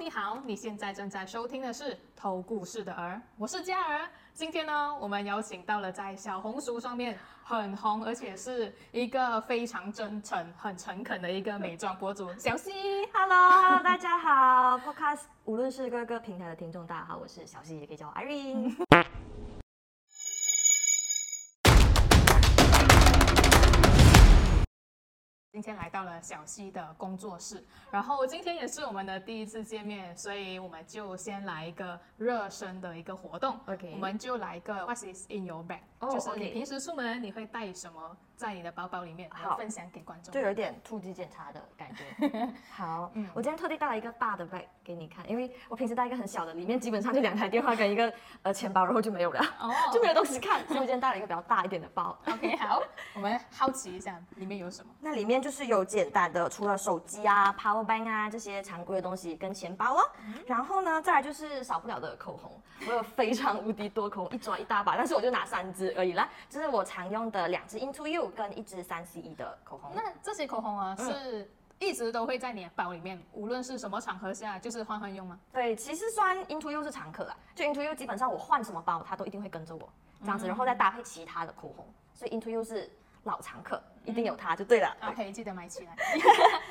你好，你现在正在收听的是《偷故事的儿》，我是嘉儿。今天呢，我们邀请到了在小红书上面很红，而且是一个非常真诚、很诚恳的一个美妆博主小溪。Hello，大家好，Podcast 无论是各个平台的听众，大家好，我是小溪，也可以叫我 Irene。今天来到了小溪的工作室，然后今天也是我们的第一次见面，所以我们就先来一个热身的一个活动。OK 我们就来一个 What is in your bag？、哦就是你平时出门你会带什么在你的包包里面，来好分享给观众。就有点突击检查的感觉。好，嗯我今天特地带了一个大的 bag 给你看，因为我平时带一个很小的，里面基本上就两台电话跟一个呃钱包，然后就没有了，哦就没有东西看，所以我今天带了一个比较大一点的包。OK，好，我们好奇一下里面有什么。那里面就是有简单的，除了手机啊、power bank 啊这些常规的东西跟钱包咯。然后呢，再来就是少不了的口红，我有非常无敌多口红，一抓一大把，但是我就拿三支而已啦。这是我常用的两支 Into You 跟一支三 CE 的口红。那这些口红啊，嗯是一直都会在你的包里面，无论是什么场合下，就是换换用吗？对，其实算 Into You 是常客啦，就 Into You 基本上我换什么包，它都一定会跟着我这样子，然后再搭配其他的口红，所以 Into You 是老常客，一定有它就对了。OK，记得买起来。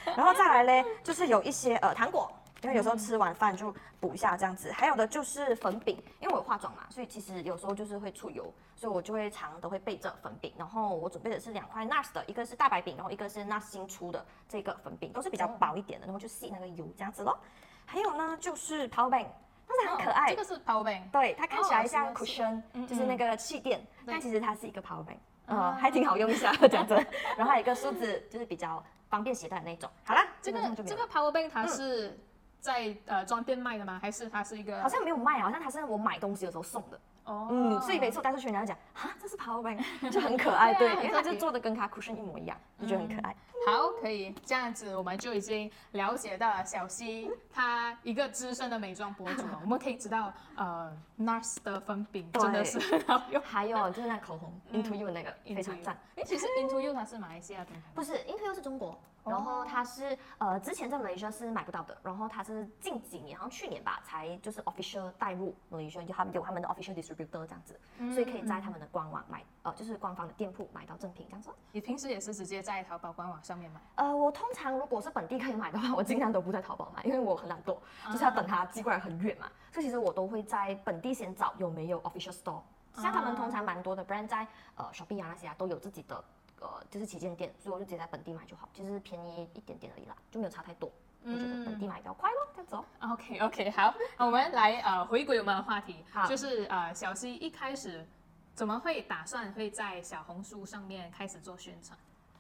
然后再来嘞，就是有一些呃糖果，因为有时候吃完饭就补一下这样子。还有的就是粉饼，因为我有化妆嘛，所以其实有时候就是会出油，所以我就会常都会备着粉饼。然后我准备的是两块 NARS 的，一个是大白饼，然后一个是 NARS 新出的这个粉饼，都是比较薄一点的，然后就吸那个油这样子咯。还有呢，就是 Power Bank，但是很可爱。哦这个是 Power Bank。对，它看起来哦像 cushion，、嗯就是那个气垫，对但其实它是一个 power bank，哦呃，还挺好用一下这样子。然后还有一个梳子，就是比较方便携带的那种。好啦，这个这个 Power Bank 它是在呃专店卖的吗？还是它是一个？好像没有卖，好像它是我买东西的时候送的。哦，嗯，所以每次我带出去，人家讲啊，这是 power bank，就很可爱，对，因为它就做的跟他 cushion 一模一样，就觉得很可爱。好，可以这样子，我们就已经了解到了小溪她一个资深的美妆博主了。我们可以知道，呃，NARS 的粉饼真的是很好用。还有就是那口红 Into You 的那个非常赞。哎，其实 Into You 它是马来西亚品牌，不是，Into You 是中国，然后它是呃之前在 Malaysia 是买不到的，然后它是近几年，好像去年吧，才就是 official 带入 Malaysia，就他们有他们的 official distributor 这样子，所以可以在他们的官网买，呃就是官方的店铺买到正品这样子。你平时也是直接在淘宝官网上面买？呃，我通常如果是本地可以买的话，我尽量都不在淘宝买，因为我很懒惰，就是要等它寄过来很远嘛，所以其实我都会在本地先找有没有 official store。像他们通常蛮多的 brand 在呃 Shopee 啊那些啊都有自己的呃就是旗舰店，所以我就直接在本地买就好，其实便宜一点点而已啦，就没有差太多。我觉得本地买比较快咯，这样子哦。OK OK，好，我们来呃回归我们的话题，好就是呃小溪一开始怎么会打算会在小红书上面开始做宣传？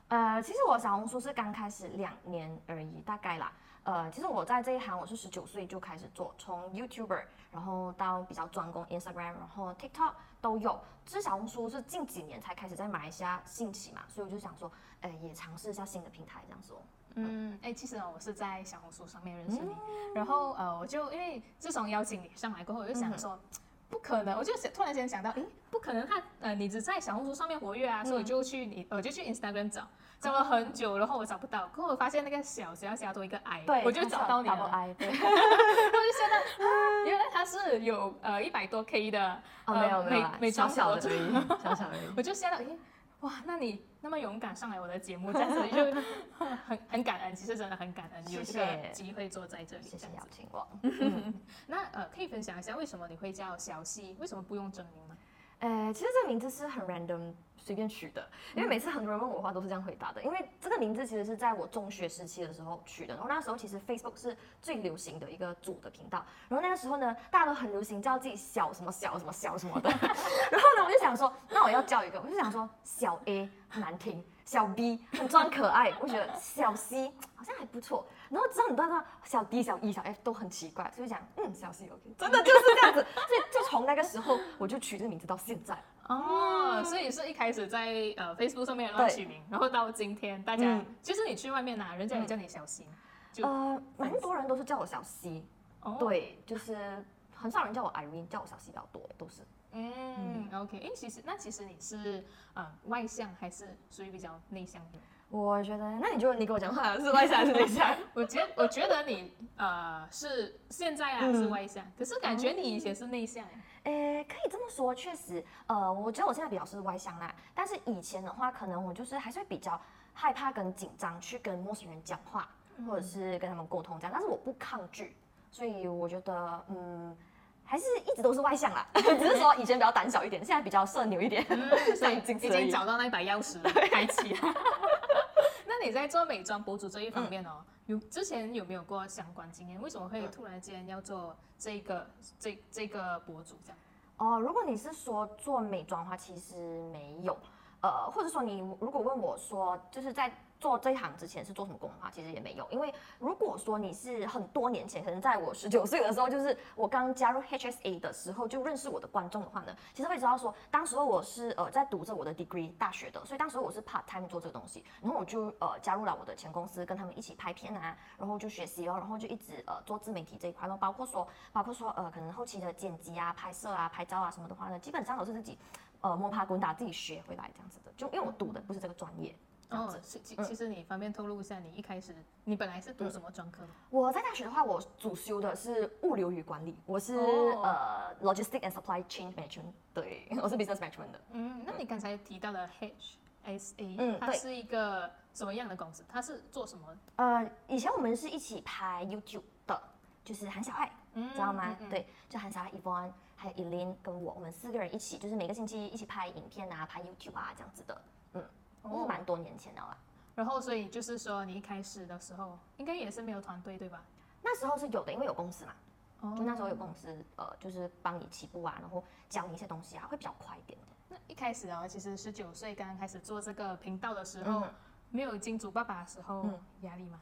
呃，其实我小红书是刚开始两年而已，大概啦。呃，其实我在这一行我是十九岁就开始做，从 YouTuber，然后到比较专攻 Instagram，然后 TikTok 都有。只是小红书是近几年才开始在马来西亚兴起嘛，所以我就想说，呃，也尝试一下新的平台这样子哦。嗯，哎，其实呢，我是在小红书上面认识你，然后呃，我就因为自从邀请你上来过后，我就想说。不可能，我就想突然间想到，诶，不可能他，呃，你只在小红书上面活跃啊，所以我就去你，我就去 Instagram 找，找了很久，然后我找不到，过后我发现那个小只要加多一个 i，我就找到你了，I，对。然后就想到，啊原来他是有呃一百多 K 的，哦，呃没有没有美啦，美妆博主小小的而，已，小小而已。我就吓到，诶，哇，那你那么勇敢上来我的节目，这样子就 很很感恩，其实真的很感恩有这个机会坐在这里，谢谢。邀请我。那呃，可以分享一下为什么你会叫小溪，为什么不用真名呢？呃，其实这个名字是很 random 随便取的，因为每次很多人问我的话都是这样回答的。因为这个名字其实是在我中学时期的时候取的，然后那时候其实 Facebook 是最流行的一个主的频道，然后那个时候呢，大家都很流行叫自己小什么小什么小什么的，然后呢，我就想说，那我要叫一个，我就想说小 A 很难听，小 B 很装可爱，我觉得小 C 好像还不错，然后知道很多人说小 D、小 E、小 F 都很奇怪，所以讲嗯小 C OK，真的就是这样子，所以就从那个时候我就取这个名字到现在。哦，所以是一开始在呃 Facebook 上面乱取名，然后到今天大家，嗯。其实你去外面呐，人家也叫你小新，就呃，蛮多人都是叫我小哦，对，就是很少人叫我 Irene，叫我小 C 比较多，都是。嗯，OK，哎，其实那其实你是呃外向还是属于比较内向的？我觉得，那你就你跟我讲话是外向还是内向？我觉我觉得你呃是现在啊嗯。是外向，可是感觉你以前是内向哎。诶，可以这么说，确实，呃，我觉得我现在比较是外向啦，但是以前的话，可能我就是还是会比较害怕跟紧张去跟陌生人讲话，或者是跟他们沟通这样，但是我不抗拒，所以我觉得，嗯，还是一直都是外向啦，只是说以前比较胆小一点，现在比较社牛一点，所以已经找到那一把钥匙了，开启了。那你在做美妆博主这一方面哦，有之前有没有过相关经验？为什么会突然间要做这个这这个博主这样？哦，如果你是说做美妆的话，其实没有，呃，或者说你如果问我说，就是在做这一行之前是做什么工的话，其实也没有，因为如果说你是很多年前，可能在我十九岁的时候，就是我刚加入 HSA 的时候就认识我的观众的话呢，其实会知道说，当时候我是呃在读着我的 degree 大学的，所以当时候我是 part time 做这个东西，然后我就呃加入了我的前公司，跟他们一起拍片啊，然后就学习哦，然后就一直呃做自媒体这一块咯，包括说包括说呃可能后期的剪辑啊、拍摄啊、拍照啊什么的话呢，基本上都是自己呃摸爬滚打自己学回来这样子的，就因为我读的不是这个专业。哦，其其其实你方便透露一下，你一开始你本来是读什么专科的？我在大学的话，我主修的是物流与管理，我是、哦呃 logistic and supply chain management，对，我是 business management 的。嗯，那你刚才提到了 HSA，嗯对它是一个什么样的公司？它是做什么？呃，以前我们是一起拍 YouTube 的，就是韩小爱，嗯知道吗？对，就韩小爱、Yvonne 还有 Elaine 跟我，我们四个人一起，就是每个星期一起拍影片啊，拍 YouTube 啊这样子的，嗯，哦是蛮多年前的啦。然后，所以就是说，你一开始的时候应该也是没有团队，对吧？那时候是有的，因为有公司嘛，哦就那时候有公司，呃，就是帮你起步啊，然后教你一些东西啊，会比较快一点。那一开始啊，其实十九岁刚刚开始做这个频道的时候，嗯没有金主爸爸的时候，嗯压力吗？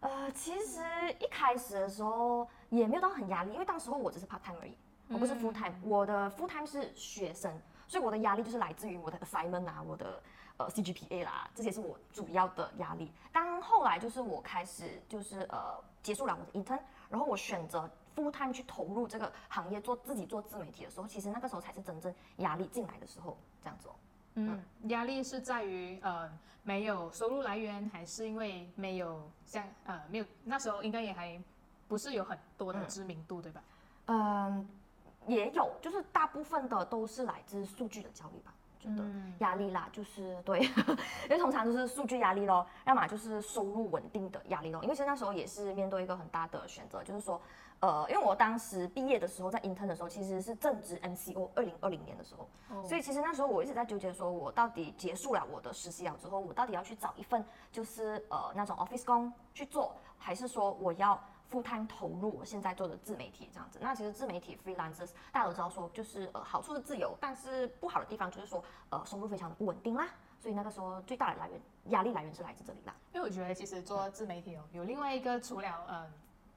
呃，其实一开始的时候也没有到很压力，因为当时候我只是 part time 而已，我不是 full time，、我的 full time 是学生，所以我的压力就是来自于我的 assignment 啊，我的呃 CGPA 啦，这些是我主要的压力。当后来就是我开始就是呃结束了我的 intern，然后我选择 full time 去投入这个行业做自己做自媒体的时候，其实那个时候才是真正压力进来的时候，这样子哦。嗯，压力是在于呃没有收入来源，还是因为没有像呃没有那时候应该也还不是有很多的知名度，对吧？嗯，也有，就是大部分的都是来自数据的焦虑吧，觉得嗯。压力啦，就是对，因为通常都是数据压力咯，要么就是收入稳定的压力咯。因为其实那时候也是面对一个很大的选择，就是说，呃，因为我当时毕业的时候，在 intern 的时候，其实是正值 MCO 二零二零年的时候，哦。所以其实那时候我一直在纠结，说我到底结束了我的实习了之后，我到底要去找一份就是呃那种 office 工去做，还是说我要 full time 投入我现在做的自媒体这样子？那其实自媒体 freelancers 大家都知道说，就是呃好处是自由，但是不好的地方就是说呃收入非常的不稳定啦。所以那个时候最大的来源压力来源是来自这里啦。因为我觉得其实做自媒体哦，有另外一个除了呃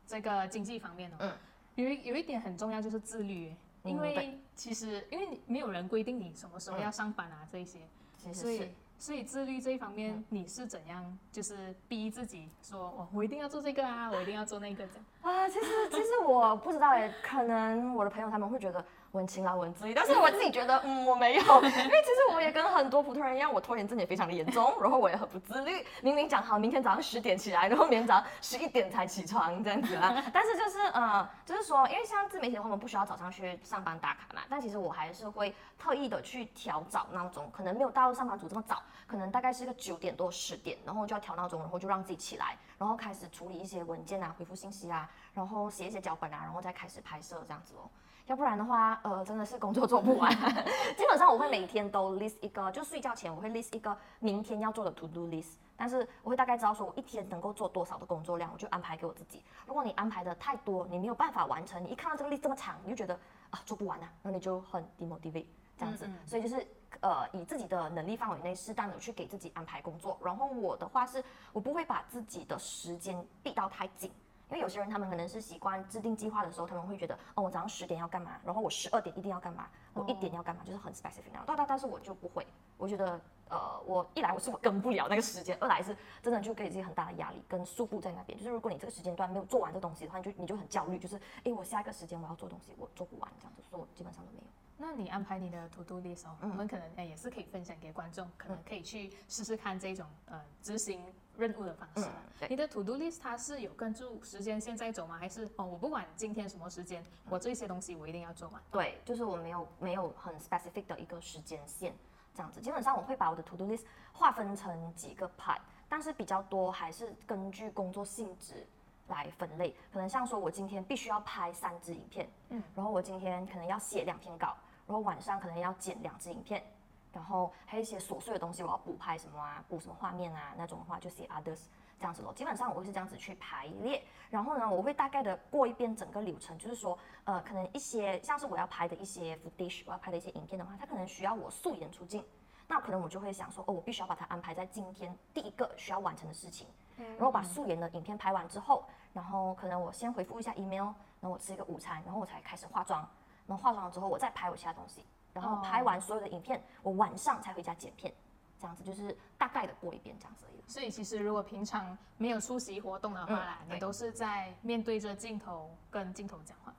这个经济方面哦，嗯有一有一点很重要就是自律，因为其实因为你没有人规定你什么时候要上班啊、这一些，其实是所以所以自律这一方面你是怎样就是逼自己说我我一定要做这个啊，我一定要做那个这样。啊，其实其实我不知道哎，可能我的朋友他们会觉得我很勤劳，我很自律，但是我自己觉得，嗯，我没有，因为其实我也跟很多普通人一样，我拖延症也非常的严重，然后我也很不自律，明明讲好明天早上十点起来，然后明天早上十一点才起床这样子啊，但是就是呃，就是说，因为像自媒体的话，我们不需要早上去上班打卡嘛，但其实我还是会特意的去调早闹钟，可能没有到上班族这么早，可能大概是个九点多十点，然后就要调闹钟，然后就让自己起来，然后开始处理一些文件啊，回复信息啊，然后写一些脚本啊，然后再开始拍摄这样子哦。要不然的话，呃，真的是工作做不完。基本上我会每天都 list 一个，就睡觉前我会 list 一个明天要做的 to do list。但是我会大概知道说我一天能够做多少的工作量，我就安排给我自己。如果你安排的太多，你没有办法完成，你一看到这个 list 这么长，你就觉得啊做不完啊，那你就很 demotivate 这样子。嗯嗯所以就是呃以自己的能力范围内，适当的去给自己安排工作。然后我的话是，我不会把自己的时间逼到太紧。因为有些人他们可能是习惯制定计划的时候，他们会觉得哦，我早上十点要干嘛，然后我十二点一定要干嘛，我一点要干嘛，就是很 specific 那种。但但但是我就不会，我觉得呃，我一来我是我跟不了那个时间，二来是真的就给自己很大的压力跟束缚在那边。就是如果你这个时间段没有做完这东西的话，你就你就很焦虑，就是诶，我下一个时间我要做东西，我做不完这样子，所以我基本上都没有。那你安排你的 to do list 哦，我们可能哎也是可以分享给观众，可能可以去试试看这种呃执行任务的方式嗯。对你的 to do list 它是有跟住时间线在走吗？还是哦我不管今天什么时间，我这些东西我一定要做完？对，就是我没有没有很 specific 的一个时间线这样子。基本上我会把我的 to do list 划分成几个 part，但是比较多还是根据工作性质来分类。可能像说我今天必须要拍三支影片，嗯，然后我今天可能要写两篇稿，然后晚上可能要剪两支影片。然后还有一些琐碎的东西，我要补拍什么啊，补什么画面啊，那种的话就写 others 这样子咯。基本上我会是这样子去排列，然后呢，我会大概的过一遍整个流程，就是说，呃，可能一些像是我要拍的一些 footage，我要拍的一些影片的话，它可能需要我素颜出镜，那可能我就会想说，哦，我必须要把它安排在今天第一个需要完成的事情，然后把素颜的影片拍完之后，然后可能我先回复一下 email，然后我吃一个午餐，然后我才开始化妆，然后化妆了之后我再拍我其他东西。然后拍完所有的影片，我晚上才回家剪片，这样子就是大概的过一遍这样子而已。所以其实如果平常没有出席活动的话啦，嗯你都是在面对着镜头跟镜头讲话。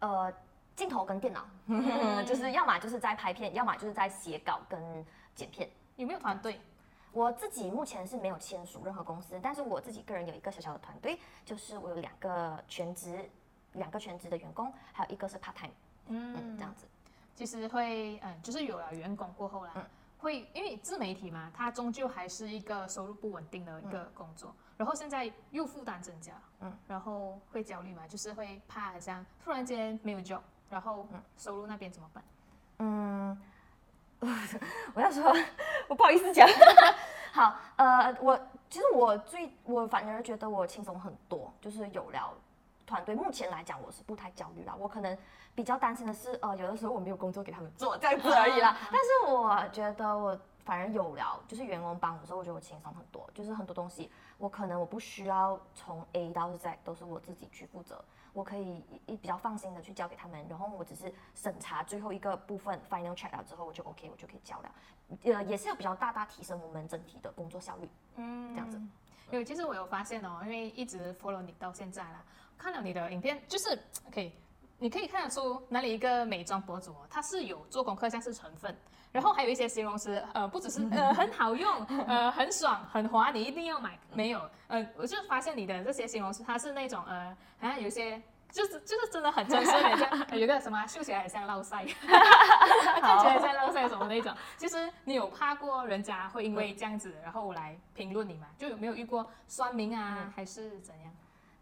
呃，镜头跟电脑，就是要么就是在拍片，要么就是在写稿跟剪片。有没有团队？我自己目前是没有签署任何公司，但是我自己个人有一个小小的团队，就是我有两个全职，两个全职的员工，还有一个是 part time，嗯，这样子。其实会，嗯，就是有了员工过后啦，会因为自媒体嘛，它终究还是一个收入不稳定的一个工作，然后现在又负担增加，嗯，然后会焦虑嘛，就是会怕好像突然间没有 job，然后收入那边怎么办？嗯，我要说，我不好意思讲。好，呃，我其实我最我反而觉得我轻松很多，就是有了团队。目前来讲，我是不太焦虑啦。我可能比较担心的是，呃，有的时候我没有工作给他们做这样子而已啦。但是我觉得我反而有了，就是员工帮我的时候，我觉得我轻松很多。就是很多东西，我可能我不需要从 A 到 Z 都是我自己去负责。我可以一比较放心的去交给他们，然后我只是审查最后一个部分 final check 了之后，我就 OK，我就可以交了。呃，也是有比较大大提升我们整体的工作效率。嗯，这样子。因为其实我有发现哦，因为一直 follow 你到现在啦，看了你的影片，就是可以，你可以看得出哪里一个美妆博主哦，他是有做功课，像是成分，然后还有一些形容词，呃，不只是 呃很好用，呃很爽，很滑，你一定要买，没有，呃，我就发现你的这些形容词，它是那种呃，好像有些。就是就是真的很真实，很像呃有个什么秀 起来很像落腮，看起来像落腮什么那种。其实你有怕过人家会因为这样子然后来评论你吗？就有没有遇过酸民啊，还是怎样？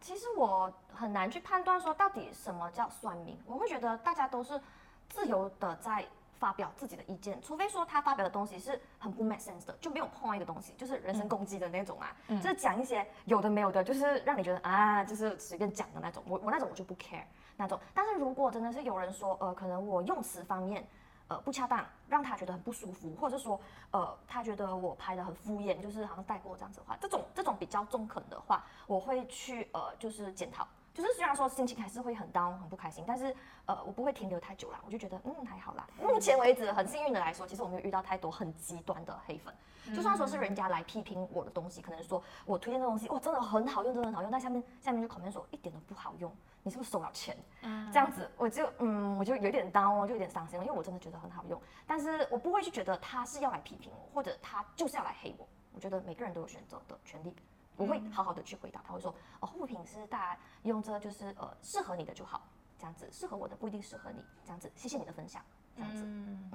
其实我很难去判断说到底什么叫酸民，我会觉得大家都是自由的在发表自己的意见，除非说他发表的东西是很不 make sense 的，就没有 point 的东西，就是人身攻击的那种啊，就是讲一些有的没有的，就是让你觉得啊，就是随便讲的那种，我我那种我就不 care 那种。但是如果真的是有人说，呃，可能我用词方面。呃，不恰当，让他觉得很不舒服，或者是说，呃，他觉得我拍的很敷衍，就是好像带过这样子的话，这种这种比较中肯的话，我会去呃，就是检讨。就是虽然说心情还是会很 down 很不开心，但是呃我不会停留太久啦，我就觉得嗯还好啦。目前为止很幸运的来说，其实我没有遇到太多很极端的黑粉。就算说是人家来批评我的东西，可能说我推荐的东西哇真的很好用，真的很好用，但下面下面就 comment 说一点都不好用，你是不是收了钱？这样子我就嗯我就有点 down 哦，就有点伤心了，因为我真的觉得很好用，但是我不会去觉得他是要来批评我，或者他就是要来黑我。我觉得每个人都有选择的权利。我会好好的去回答，他会说哦，护肤品是大家用着就是呃适合你的就好，这样子适合我的不一定适合你，这样子谢谢你的分享，这样子。嗯，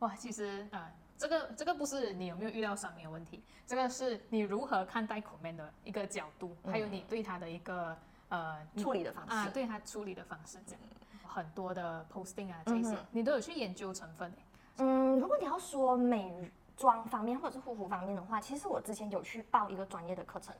哇，其实呃这个这个不是你有没有遇到酸民的问题，这个是你如何看待 comment 的一个角度，还有你对他的一个呃处理的方式。啊，对他处理的方式这样，很多的 posting 啊这些，你都有去研究成分嗯，如果你要说美。妆方面或者是护肤方面的话，其实我之前有去报一个专业的课程，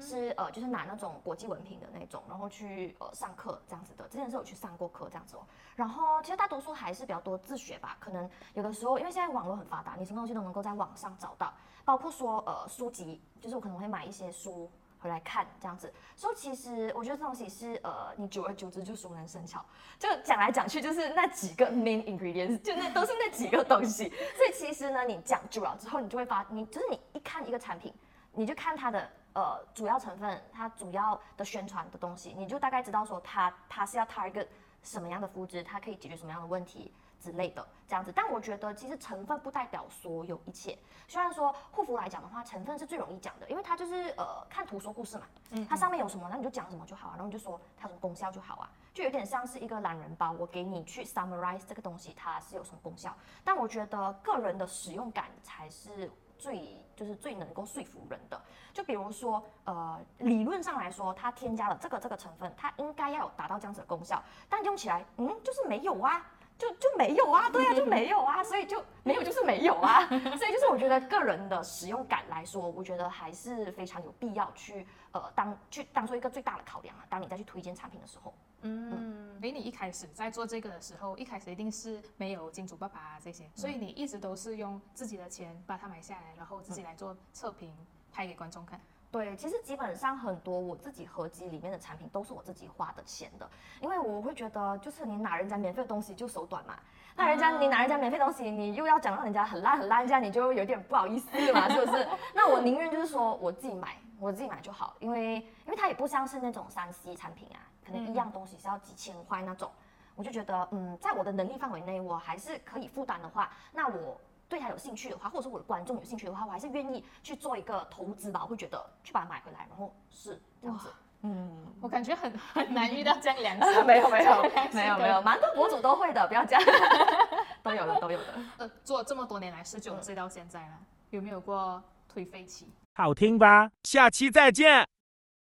是呃就是拿那种国际文凭的那种，然后去呃上课这样子的。之前是有去上过课这样子哦。然后其实大多数还是比较多自学吧，可能有的时候因为现在网络很发达，你什么东西都能够在网上找到，包括说呃书籍，就是我可能会买一些书。回来看这样子，所以其实我觉得这东西是呃，你久而久之就熟能生巧，就讲来讲去就是那几个 main ingredients，就那都是那几个东西。所以其实呢，你讲久了之后，你就会发，你就是你一看一个产品，你就看它的呃主要成分，它主要的宣传的东西，你就大概知道说它它是要 target 什么样的肤质，它可以解决什么样的问题。之类的这样子。但我觉得其实成分不代表所有一切。虽然说护肤来讲的话，成分是最容易讲的，因为它就是呃看图说故事嘛，嗯它上面有什么，那你就讲什么就好啊，然后你就说它有什么功效就好啊，就有点像是一个懒人包，我给你去 summarize 这个东西它是有什么功效。但我觉得个人的使用感才是最就是最能够说服人的。就比如说，呃，理论上来说，它添加了这个这个成分，它应该要有达到这样子的功效，但用起来，嗯，就是没有啊。就就没有啊，对啊，就没有啊，所以就没有就是没有啊，所以就是我觉得个人的使用感来说，我觉得还是非常有必要去呃当去当做一个最大的考量啊。当你再去推荐产品的时候，嗯，诶，你一开始在做这个的时候，一开始一定是没有金主爸爸啊这些，所以你一直都是用自己的钱把它买下来，然后自己来做测评，拍给观众看。对，其实基本上很多我自己合集里面的产品都是我自己花的钱的，因为我会觉得就是你拿人家免费的东西就手短嘛，那人家你拿人家免费东西，你又要讲到人家很烂很烂，这样你就有点不好意思嘛，是不是？那我宁愿就是说我自己买，我自己买就好，因为因为它也不像是那种三 C 产品啊，可能一样东西是要几千块那种，我就觉得嗯，在我的能力范围内，我还是可以负担的话，那我。对他有兴趣的话，或者说我的观众有兴趣的话，我还是愿意去做一个投资吧。我会觉得去把它买回来，然后是这样子。嗯，我感觉很很难遇到这样良心。没有没有没有没有，蛮多 博主都会的，不要这样，都有的都有的。呃，做这么多年来，十九岁到现在了，有没有过颓废期？好听吧？下期再见。